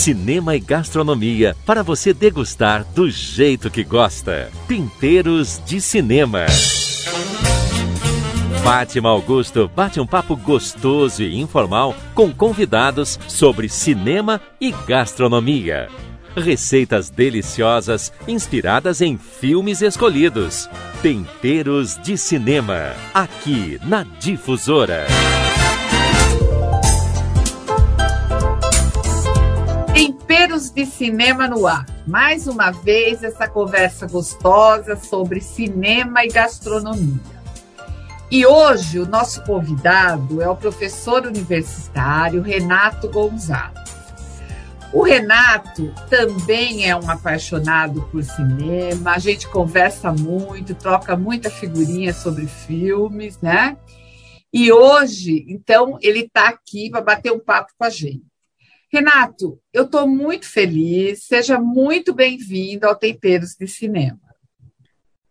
cinema e gastronomia para você degustar do jeito que gosta. Temperos de Cinema. Fátima Augusto bate um papo gostoso e informal com convidados sobre cinema e gastronomia. Receitas deliciosas inspiradas em filmes escolhidos. Temperos de Cinema, aqui na Difusora. Temperos de Cinema no ar. Mais uma vez essa conversa gostosa sobre cinema e gastronomia. E hoje o nosso convidado é o professor universitário Renato Gonzalez. O Renato também é um apaixonado por cinema, a gente conversa muito, troca muita figurinha sobre filmes, né? E hoje, então, ele está aqui para bater um papo com a gente. Renato, eu estou muito feliz. Seja muito bem-vindo ao Temperos de Cinema.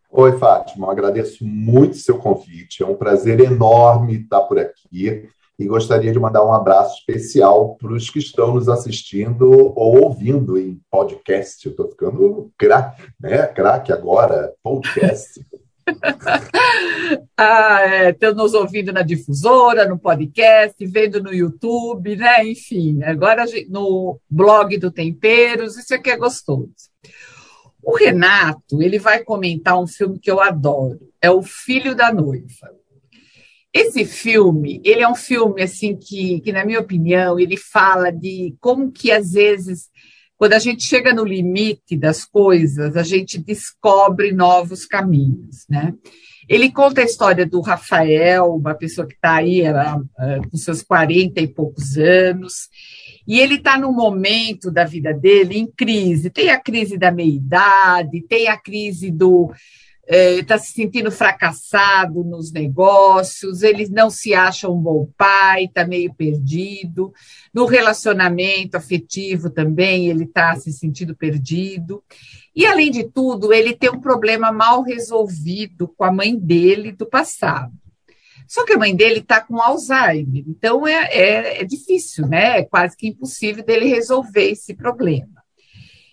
Oi, Fátima. agradeço muito seu convite. É um prazer enorme estar por aqui e gostaria de mandar um abraço especial para os que estão nos assistindo ou ouvindo em podcast. Eu estou ficando craque, né? craque agora, podcast. ah, é, nos ouvindo na difusora, no podcast, vendo no YouTube, né? Enfim, agora no blog do Temperos, isso aqui é gostoso. O Renato, ele vai comentar um filme que eu adoro, é O Filho da Noiva. Esse filme, ele é um filme assim que, que na minha opinião, ele fala de como que às vezes quando a gente chega no limite das coisas, a gente descobre novos caminhos, né? Ele conta a história do Rafael, uma pessoa que está aí era, é, com seus 40 e poucos anos, e ele está num momento da vida dele em crise. Tem a crise da meia-idade, tem a crise do está é, se sentindo fracassado nos negócios, ele não se acha um bom pai, está meio perdido. No relacionamento afetivo também, ele está se sentindo perdido. E, além de tudo, ele tem um problema mal resolvido com a mãe dele do passado. Só que a mãe dele está com Alzheimer, então é, é, é difícil, né? É quase que impossível dele resolver esse problema.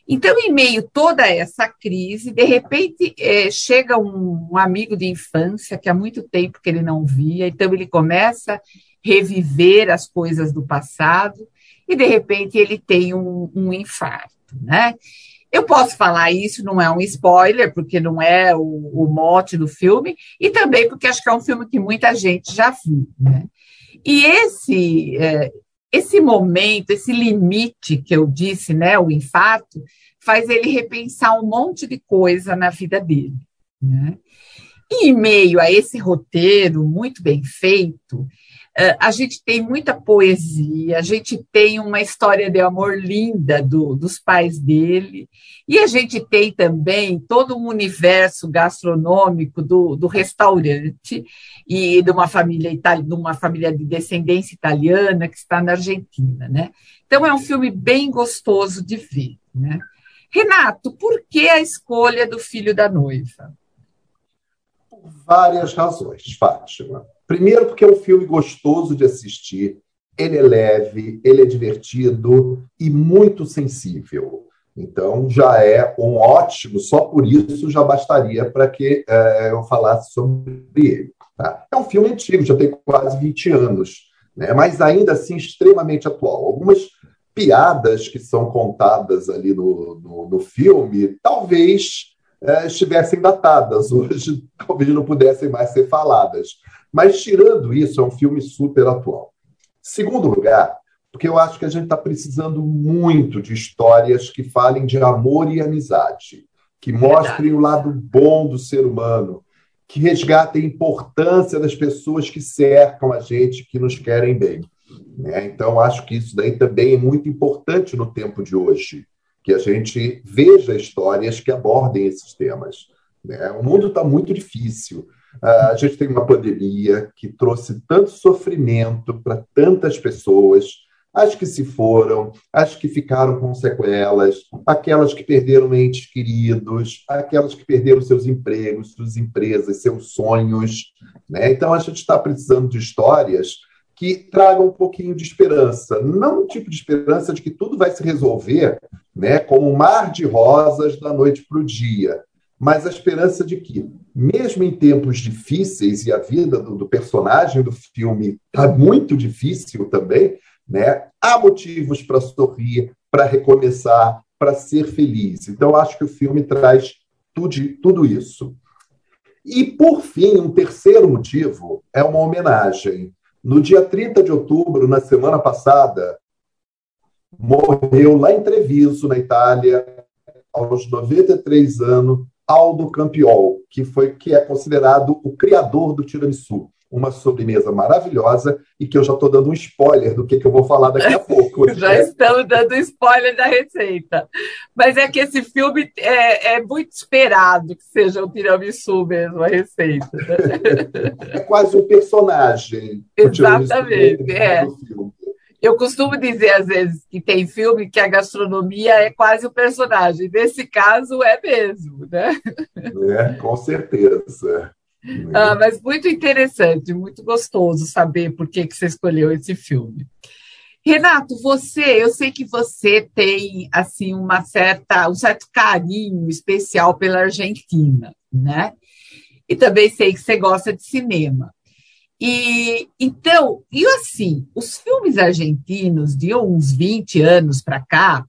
Então, em meio toda essa crise, de repente é, chega um, um, amigo de infância que há muito tempo que ele não via, então ele começa a reviver as coisas do passado e de repente ele tem um, um infarto, né? Eu posso falar isso, não é um spoiler, porque não é o, o mote do filme, e também porque acho que é um filme que muita gente já viu, né? E esse, é, esse momento, esse limite que eu disse, né, o infarto, faz ele repensar um monte de coisa na vida dele. Né? E em meio a esse roteiro muito bem feito, a gente tem muita poesia, a gente tem uma história de amor linda do, dos pais dele, e a gente tem também todo um universo gastronômico do, do restaurante e de uma família de uma família de descendência italiana que está na Argentina, né? Então é um filme bem gostoso de ver, né? Renato, por que a escolha do filho da noiva? Por várias razões, Fátima. Primeiro, porque é um filme gostoso de assistir, ele é leve, ele é divertido e muito sensível. Então, já é um ótimo, só por isso já bastaria para que é, eu falasse sobre ele. Tá? É um filme antigo, já tem quase 20 anos, né? mas ainda assim extremamente atual. Algumas piadas que são contadas ali no, no, no filme talvez é, estivessem datadas, hoje talvez não pudessem mais ser faladas. Mas, tirando isso, é um filme super atual. Segundo lugar, porque eu acho que a gente está precisando muito de histórias que falem de amor e amizade, que mostrem o lado bom do ser humano, que resgatem a importância das pessoas que cercam a gente, que nos querem bem. Né? Então, acho que isso daí também é muito importante no tempo de hoje, que a gente veja histórias que abordem esses temas. Né? O mundo está muito difícil. Uh, a gente tem uma pandemia que trouxe tanto sofrimento para tantas pessoas, as que se foram, as que ficaram com sequelas, aquelas que perderam entes queridos, aquelas que perderam seus empregos, suas empresas, seus sonhos. Né? Então, a gente está precisando de histórias que traga um pouquinho de esperança. Não um tipo de esperança de que tudo vai se resolver né, como um mar de rosas da noite para o dia, mas a esperança de que, mesmo em tempos difíceis, e a vida do, do personagem do filme está muito difícil também, né, há motivos para sorrir, para recomeçar, para ser feliz. Então, acho que o filme traz tudo, tudo isso. E, por fim, um terceiro motivo é uma homenagem. No dia 30 de outubro, na semana passada, morreu lá em Treviso, na Itália, aos 93 anos, Aldo Campiol, que foi que é considerado o criador do tiramisu uma sobremesa maravilhosa e que eu já estou dando um spoiler do que, que eu vou falar daqui a pouco. já é. estamos dando spoiler da receita. Mas é que esse filme é, é muito esperado que seja o tiramisu mesmo, a receita. Né? é quase um personagem. Exatamente, é. Eu costumo dizer, às vezes, que tem filme que a gastronomia é quase o personagem. Nesse caso, é mesmo, né? É, com certeza. Ah, mas muito interessante, muito gostoso saber por que, que você escolheu esse filme. Renato, você, eu sei que você tem assim uma certa, um certo carinho especial pela Argentina, né? E também sei que você gosta de cinema. E então, e assim, os filmes argentinos de uns 20 anos para cá,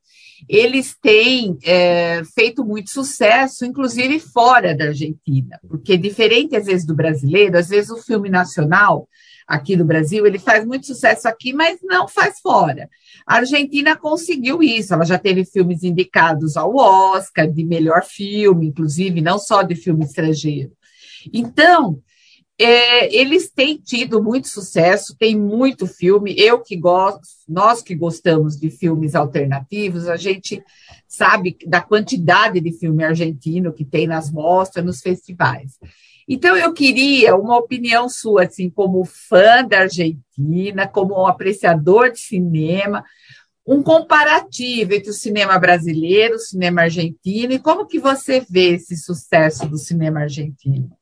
eles têm é, feito muito sucesso, inclusive fora da Argentina, porque diferente às vezes do brasileiro, às vezes o filme nacional aqui no Brasil ele faz muito sucesso aqui, mas não faz fora. A Argentina conseguiu isso, ela já teve filmes indicados ao Oscar de melhor filme, inclusive não só de filme estrangeiro. Então é, eles têm tido muito sucesso, tem muito filme. Eu que gosto, nós que gostamos de filmes alternativos, a gente sabe da quantidade de filme argentino que tem nas mostras, nos festivais. Então, eu queria uma opinião sua, assim, como fã da Argentina, como um apreciador de cinema, um comparativo entre o cinema brasileiro, o cinema argentino, e como que você vê esse sucesso do cinema argentino?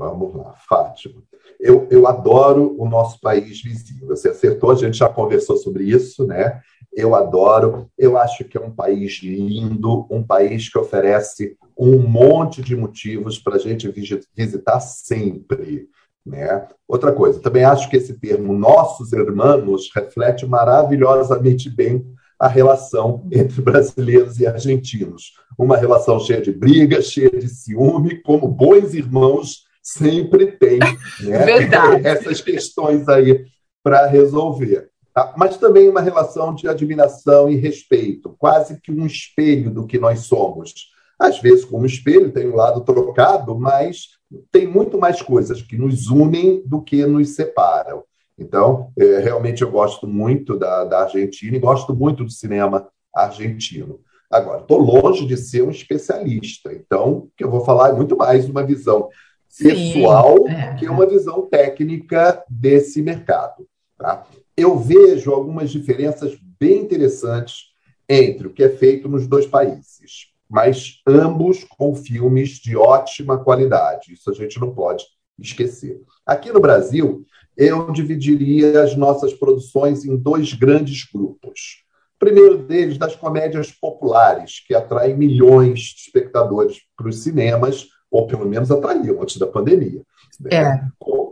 Vamos lá, Fátima. Eu, eu adoro o nosso país vizinho. Você acertou, a gente já conversou sobre isso, né? Eu adoro. Eu acho que é um país lindo, um país que oferece um monte de motivos para a gente visitar sempre. Né? Outra coisa, também acho que esse termo nossos irmãos reflete maravilhosamente bem a relação entre brasileiros e argentinos. Uma relação cheia de brigas, cheia de ciúme, como bons irmãos sempre tem né, essas questões aí para resolver. Tá? Mas também uma relação de admiração e respeito, quase que um espelho do que nós somos. Às vezes, como espelho, tem um lado trocado, mas tem muito mais coisas que nos unem do que nos separam. Então, é, realmente eu gosto muito da, da Argentina e gosto muito do cinema argentino. Agora, estou longe de ser um especialista, então o que eu vou falar é muito mais uma visão pessoal é. que uma visão técnica desse mercado. Tá? Eu vejo algumas diferenças bem interessantes entre o que é feito nos dois países, mas ambos com filmes de ótima qualidade. Isso a gente não pode esquecer. Aqui no Brasil, eu dividiria as nossas produções em dois grandes grupos. O primeiro deles, das comédias populares, que atraem milhões de espectadores para os cinemas, ou pelo menos atraíam antes da pandemia. Né? É.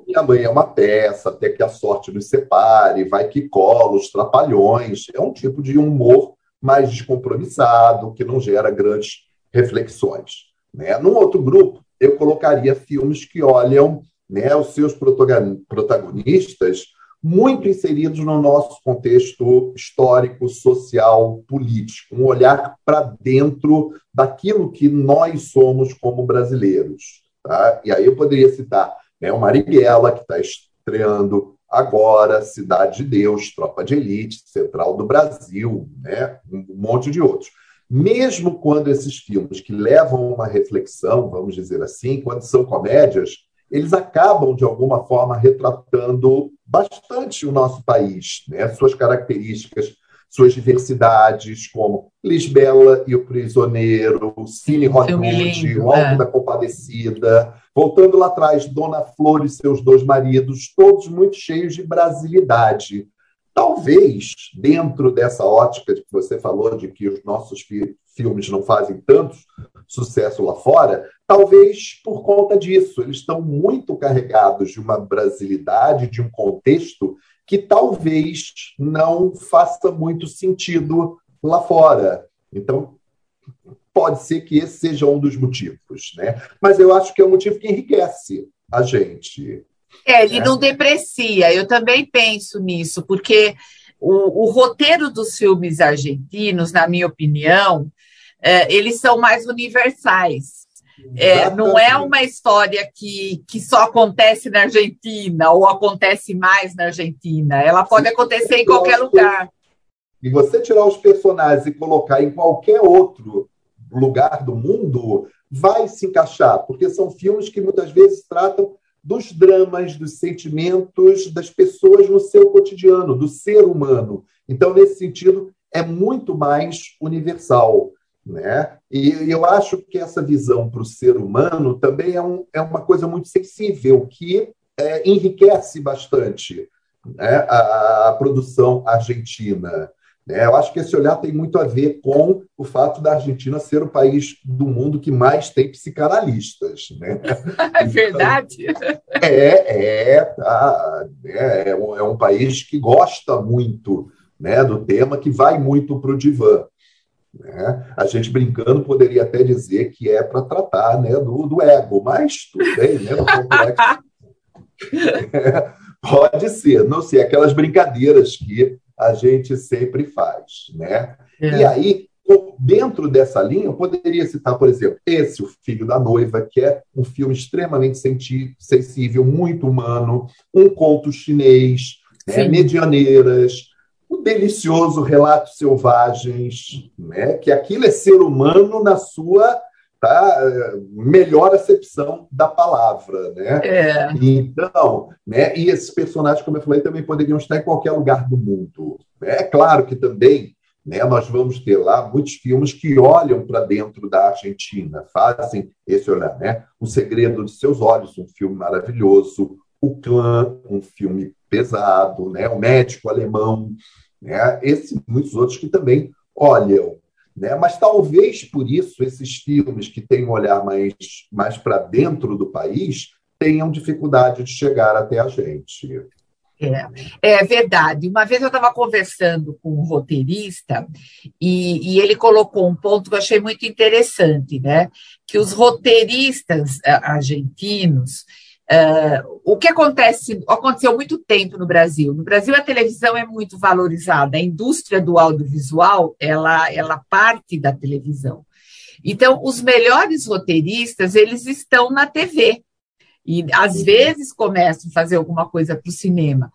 Minha mãe é uma peça, até que a sorte nos separe, vai que cola, os trapalhões. É um tipo de humor mais descompromissado, que não gera grandes reflexões. Né? Num outro grupo, eu colocaria filmes que olham né, os seus protagonistas muito inseridos no nosso contexto histórico, social, político, um olhar para dentro daquilo que nós somos como brasileiros. Tá? E aí eu poderia citar né, o Marighella, que está estreando agora, Cidade de Deus, Tropa de Elite, Central do Brasil, né, um monte de outros. Mesmo quando esses filmes que levam uma reflexão, vamos dizer assim, quando são comédias, eles acabam, de alguma forma, retratando bastante o nosso país, né? suas características suas diversidades, como Lisbela e o Prisioneiro, Cine Hollywood, O Alto é. da Compadecida, voltando lá atrás, Dona Flor e seus dois maridos, todos muito cheios de brasilidade. Talvez, dentro dessa ótica que você falou de que os nossos fi filmes não fazem tanto sucesso lá fora, talvez por conta disso, eles estão muito carregados de uma brasilidade, de um contexto que talvez não faça muito sentido lá fora. Então, pode ser que esse seja um dos motivos, né? Mas eu acho que é um motivo que enriquece a gente. É, ele é. não deprecia, eu também penso nisso, porque o, o, roteiro dos filmes argentinos, na minha opinião, é, eles são mais universais. É, não é uma história que, que só acontece na Argentina ou acontece mais na Argentina. Ela pode Sim, acontecer em qualquer lugar. E você tirar os personagens e colocar em qualquer outro lugar do mundo, vai se encaixar, porque são filmes que muitas vezes tratam dos dramas, dos sentimentos das pessoas no seu cotidiano, do ser humano. Então, nesse sentido, é muito mais universal. Né? E eu acho que essa visão para o ser humano também é, um, é uma coisa muito sensível, que é, enriquece bastante né, a, a, produção argentina. Né? Eu acho que esse olhar tem muito a ver com o fato da Argentina ser o país do mundo que mais tem psicanalistas. Né? É verdade. é, é, tá, é, é, um, é um país que gosta muito né, do tema, que vai muito para o divã. Né? A gente brincando poderia até dizer que é para tratar né, do, do, ego, mas tudo bem, né, é, pode ser, não sei, aquelas brincadeiras que a gente sempre faz. Né? É. E aí, dentro dessa linha, eu poderia citar, por exemplo, esse, O Filho da Noiva, que é um filme extremamente sensível, muito humano, um conto chinês, né, medianeiras, o delicioso Relatos Selvagens, né? que aquilo é ser humano na sua tá, melhor acepção da palavra. Né? É. Então, né? e esses personagens, como eu falei, também poderiam estar em qualquer lugar do mundo. É claro que também né, nós vamos ter lá muitos filmes que olham para dentro da Argentina, fazem esse olhar. Né? O Segredo de Seus Olhos, um filme maravilhoso. O Clã, um filme pesado, né? o médico alemão, né? esse muitos outros que também olham. Né? Mas talvez por isso esses filmes que têm um olhar mais, mais para dentro do país tenham dificuldade de chegar até a gente. É, é verdade. Uma vez eu estava conversando com um roteirista e, e, ele colocou um ponto que eu achei muito interessante, né? Que os roteiristas argentinos Uh, o que acontece, aconteceu muito tempo no Brasil. No Brasil, a televisão é muito valorizada, a indústria do audiovisual, ela, ela parte da televisão. Então, os melhores roteiristas, eles estão na TV. E, às vezes, começam a fazer alguma coisa para o cinema.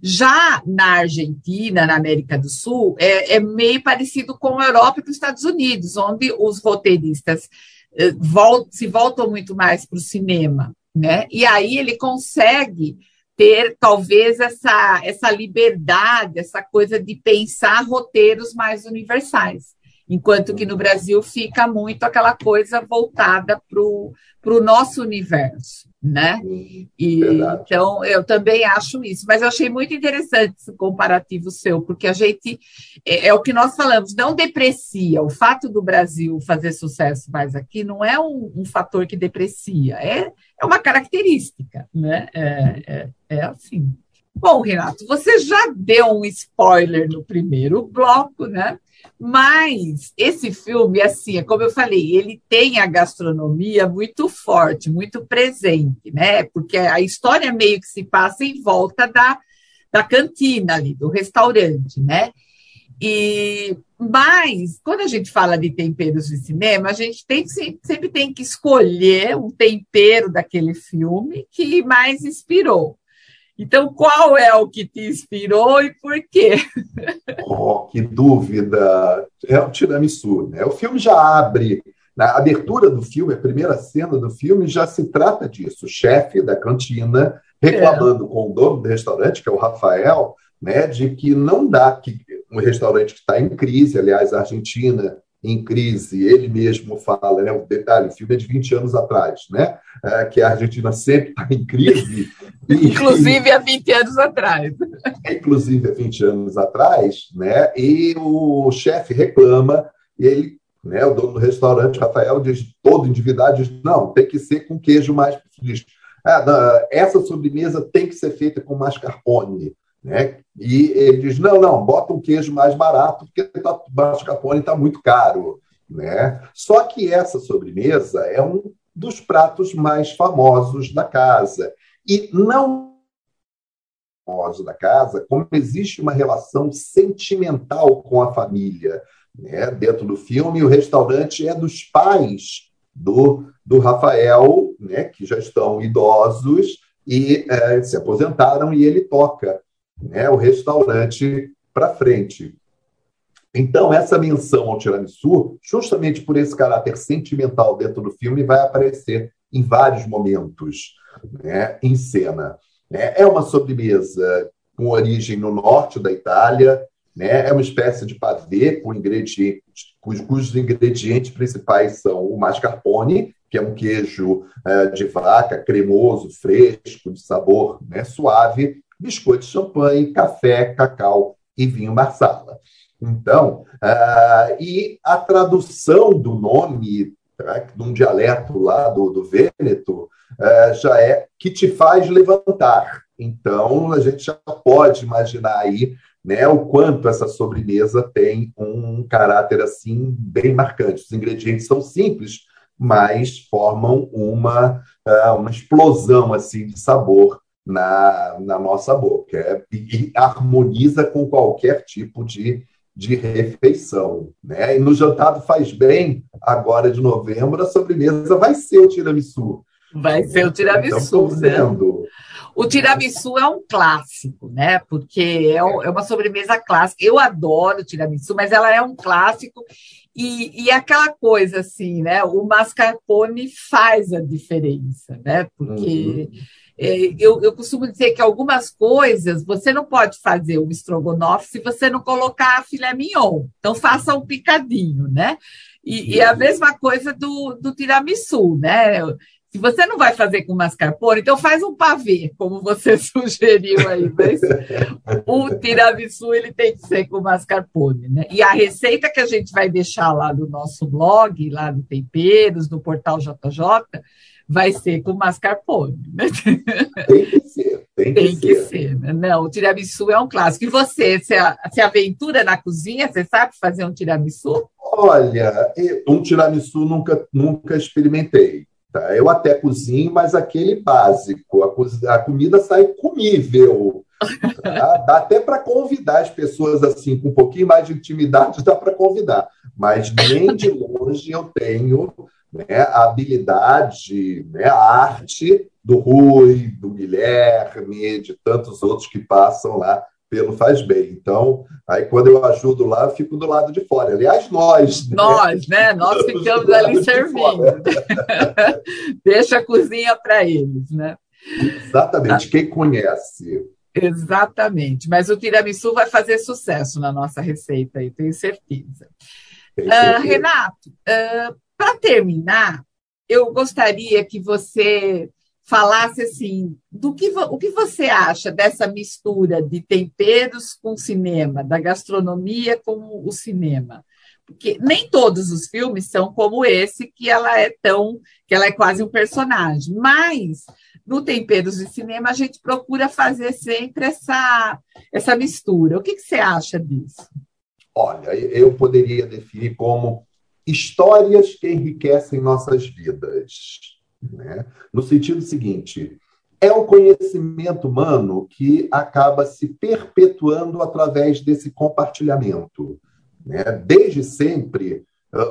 Já na Argentina, na América do Sul, é, é meio parecido com a Europa e com os Estados Unidos, onde os roteiristas eh, voltam, se voltam muito mais para o cinema né? E aí ele consegue ter talvez essa, essa liberdade, essa coisa de pensar roteiros mais universais. Enquanto que no Brasil fica muito aquela coisa voltada para o nosso universo, né? E, então, eu também acho isso. Mas eu achei muito interessante esse comparativo seu, porque a gente, é, é, o que nós falamos, não deprecia. O fato do Brasil fazer sucesso mais aqui não é um, um fator que deprecia, é, é uma característica, né? É, é, é assim. Bom, Renato, você já deu um spoiler no primeiro bloco, né? Mas esse filme, assim, é como eu falei, ele tem a gastronomia muito forte, muito presente, né? Porque a história meio que se passa em volta da, da cantina ali, do restaurante, né? E mas quando a gente fala de temperos de cinema, a gente tem, sempre tem que escolher um tempero daquele filme que mais inspirou. Então, qual é o que te inspirou e por quê? Oh, que dúvida! É o tiramisu, né? O filme já abre, na abertura do filme, a primeira cena do filme já se trata disso. O chefe da cantina reclamando é. com o dono do restaurante, que é o Rafael, né, de que não dá, que um restaurante que está em crise, aliás, a Argentina em crise, ele mesmo fala, né? O detalhe, o filme é de 20 anos atrás, né? É, que a Argentina sempre está em crise. Inclusive há 20 anos atrás. Inclusive há 20 anos atrás, né? E o chefe reclama, e ele, né, o dono do restaurante, Rafael, diz, todo endividado, diz, não, tem que ser com queijo mais. Diz, ah, essa sobremesa tem que ser feita com mascarpone. Né? E ele diz: não, não, bota um queijo mais barato, porque tá, mascarpone está muito caro. Né? Só que essa sobremesa é um dos pratos mais famosos da casa. E não famoso da casa, como existe uma relação sentimental com a família. Né? Dentro do filme, o restaurante é dos pais do, do Rafael, né? que já estão idosos e é, se aposentaram, e ele toca né, o restaurante para frente. Então, essa menção ao tiramisu, justamente por esse caráter sentimental dentro do filme, vai aparecer em vários momentos né, em cena. Né? É uma sobremesa com origem no norte da Itália, né? é uma espécie de pavê com ingredientes, cujos ingredientes principais são o mascarpone, que é um queijo uh, de vaca cremoso, fresco, de sabor né, suave, biscoito champanhe, café, cacau e vinho marsala. Então, uh, e a tradução do nome, tá, um dialeto lá do, do Vêneto, uh, já é que te faz levantar. Então, a gente já pode imaginar aí né, o quanto essa sobremesa tem um caráter assim bem marcante. Os ingredientes são simples, mas formam uma, uh, uma explosão assim de sabor na, na nossa boca é, e, harmoniza com qualquer tipo de, de refeição. Né? E no jantar faz bem, agora de novembro, a sobremesa vai ser o tiramisu. Vai ser o tiramisu, então, né? O tiramisu é um clássico, né? Porque é, é uma sobremesa clássica. Eu adoro o tiramisu, mas ela é um clássico e, e aquela coisa assim, né? O mascarpone faz a diferença, né? Porque uhum é, eu, eu costumo dizer que algumas coisas você não pode fazer o estrogonofe se você não colocar filé mignon. Então, faça um picadinho, né? E, e a mesma coisa do, do tiramisu, né? Se você não vai fazer com mascarpone, então faz um pavê, como você sugeriu aí. Mas o tiramisu ele tem que ser com mascarpone, né? E a receita que a gente vai deixar lá no nosso blog, lá no Temperos, no portal JJ, vai ser com mascarpone. Né? Tem que ser, tem que tem ser. Que ser né? Não, o tiramisu é um clássico. E você, se, se aventura na cozinha, você sabe fazer um tiramisu? Olha, um tiramisu nunca, nunca experimentei. Tá? Eu até cozinho, mas aquele básico. A, a comida sai comível. Tá? Dá até para convidar as pessoas assim, com um pouquinho mais de intimidade, dá para convidar. Mas nem de longe eu tenho né, a habilidade, né, a arte do Rui, do Guilherme, de tantos outros que passam lá pelo Faz Bem. Então, aí quando eu ajudo lá, eu fico do lado de fora. Aliás, nós. Né? Nós, né? Nós ficamos ali servindo. Deixa a cozinha para eles, né? Exatamente, ah. quem conhece. Exatamente, mas o tiramisu vai fazer sucesso na nossa receita aí, tenho certeza. Uh, Renato, uh, para terminar, eu gostaria que você falasse assim, do que o que você acha dessa mistura de temperos com cinema, da gastronomia com o cinema? Porque nem todos os filmes são como esse, que ela é tão, que ela é quase um personagem, mas no Temperos de Cinema a gente procura fazer sempre essa, essa mistura. O que, que você acha disso? Olha, eu poderia definir como histórias que enriquecem nossas vidas. Né? No sentido seguinte, é o conhecimento humano que acaba se perpetuando através desse compartilhamento. Né? Desde sempre,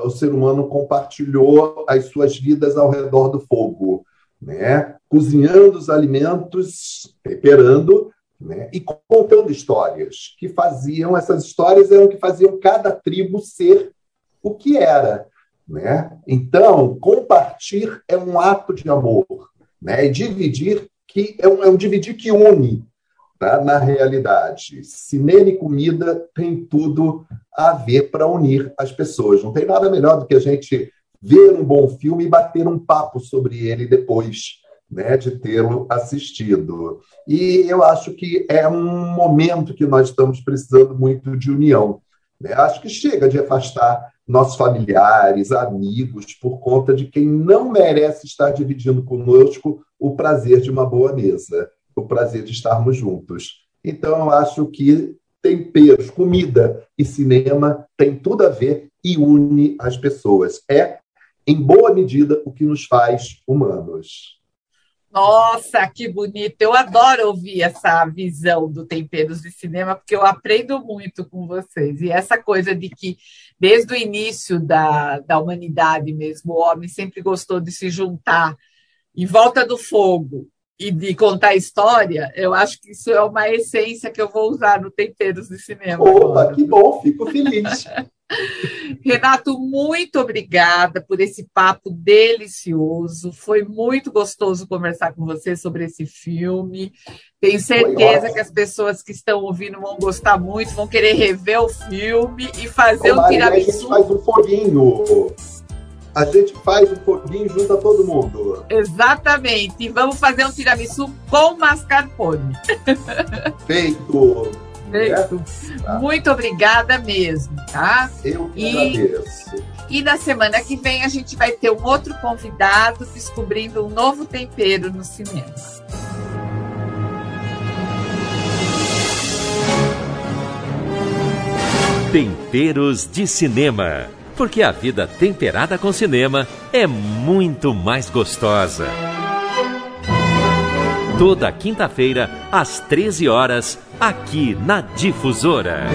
o ser humano compartilhou as suas vidas ao redor do fogo, né? cozinhando os alimentos, temperando né? e contando histórias que faziam, essas histórias eram que faziam cada tribo ser o que era. Né? Então, compartilhar é um ato de amor. Né? E dividir que é um, é um dividir que une. tá? na realidade. Cinema e comida tem tudo a ver para unir as pessoas. Não tem nada melhor do que a gente ver um bom filme e bater um papo sobre ele depois né, de tê-lo assistido. E eu acho que é um momento que nós estamos precisando muito de união. Né? Acho que chega de afastar nossos familiares, amigos, por conta de quem não merece estar dividindo conosco o prazer de uma boa mesa, o prazer de estarmos juntos. Então, eu acho que temperos, comida e cinema tem tudo a ver e une as pessoas. É, em boa medida, o que nos faz humanos. Nossa, que bonito! Eu adoro ouvir essa visão do Temperos de Cinema, porque eu aprendo muito com vocês. E essa coisa de que, desde o início da, da humanidade mesmo, o homem sempre gostou de se juntar em volta do fogo e de contar história, eu acho que isso é uma essência que eu vou usar no Temperos de Cinema. Opa, agora. que bom, fico feliz. Renato, muito obrigada por esse papo delicioso. Foi muito gostoso conversar com você sobre esse filme. Tenho certeza que as pessoas que estão ouvindo vão gostar muito, vão querer rever o filme e fazer Ô, um tiramisu. A gente faz um foguinho. A gente faz um foguinho junto a todo mundo. Exatamente. E vamos fazer um tiramisu com mascarpone. Feito. Perfeito. Tá. Muito obrigada mesmo, tá? Eu que e, agradeço. E na semana que vem a gente vai ter um outro convidado descobrindo um novo tempero no cinema. Temperos de Cinema. Porque a vida temperada com cinema é muito mais gostosa toda quinta-feira, às 13 horas, aqui na Difusora.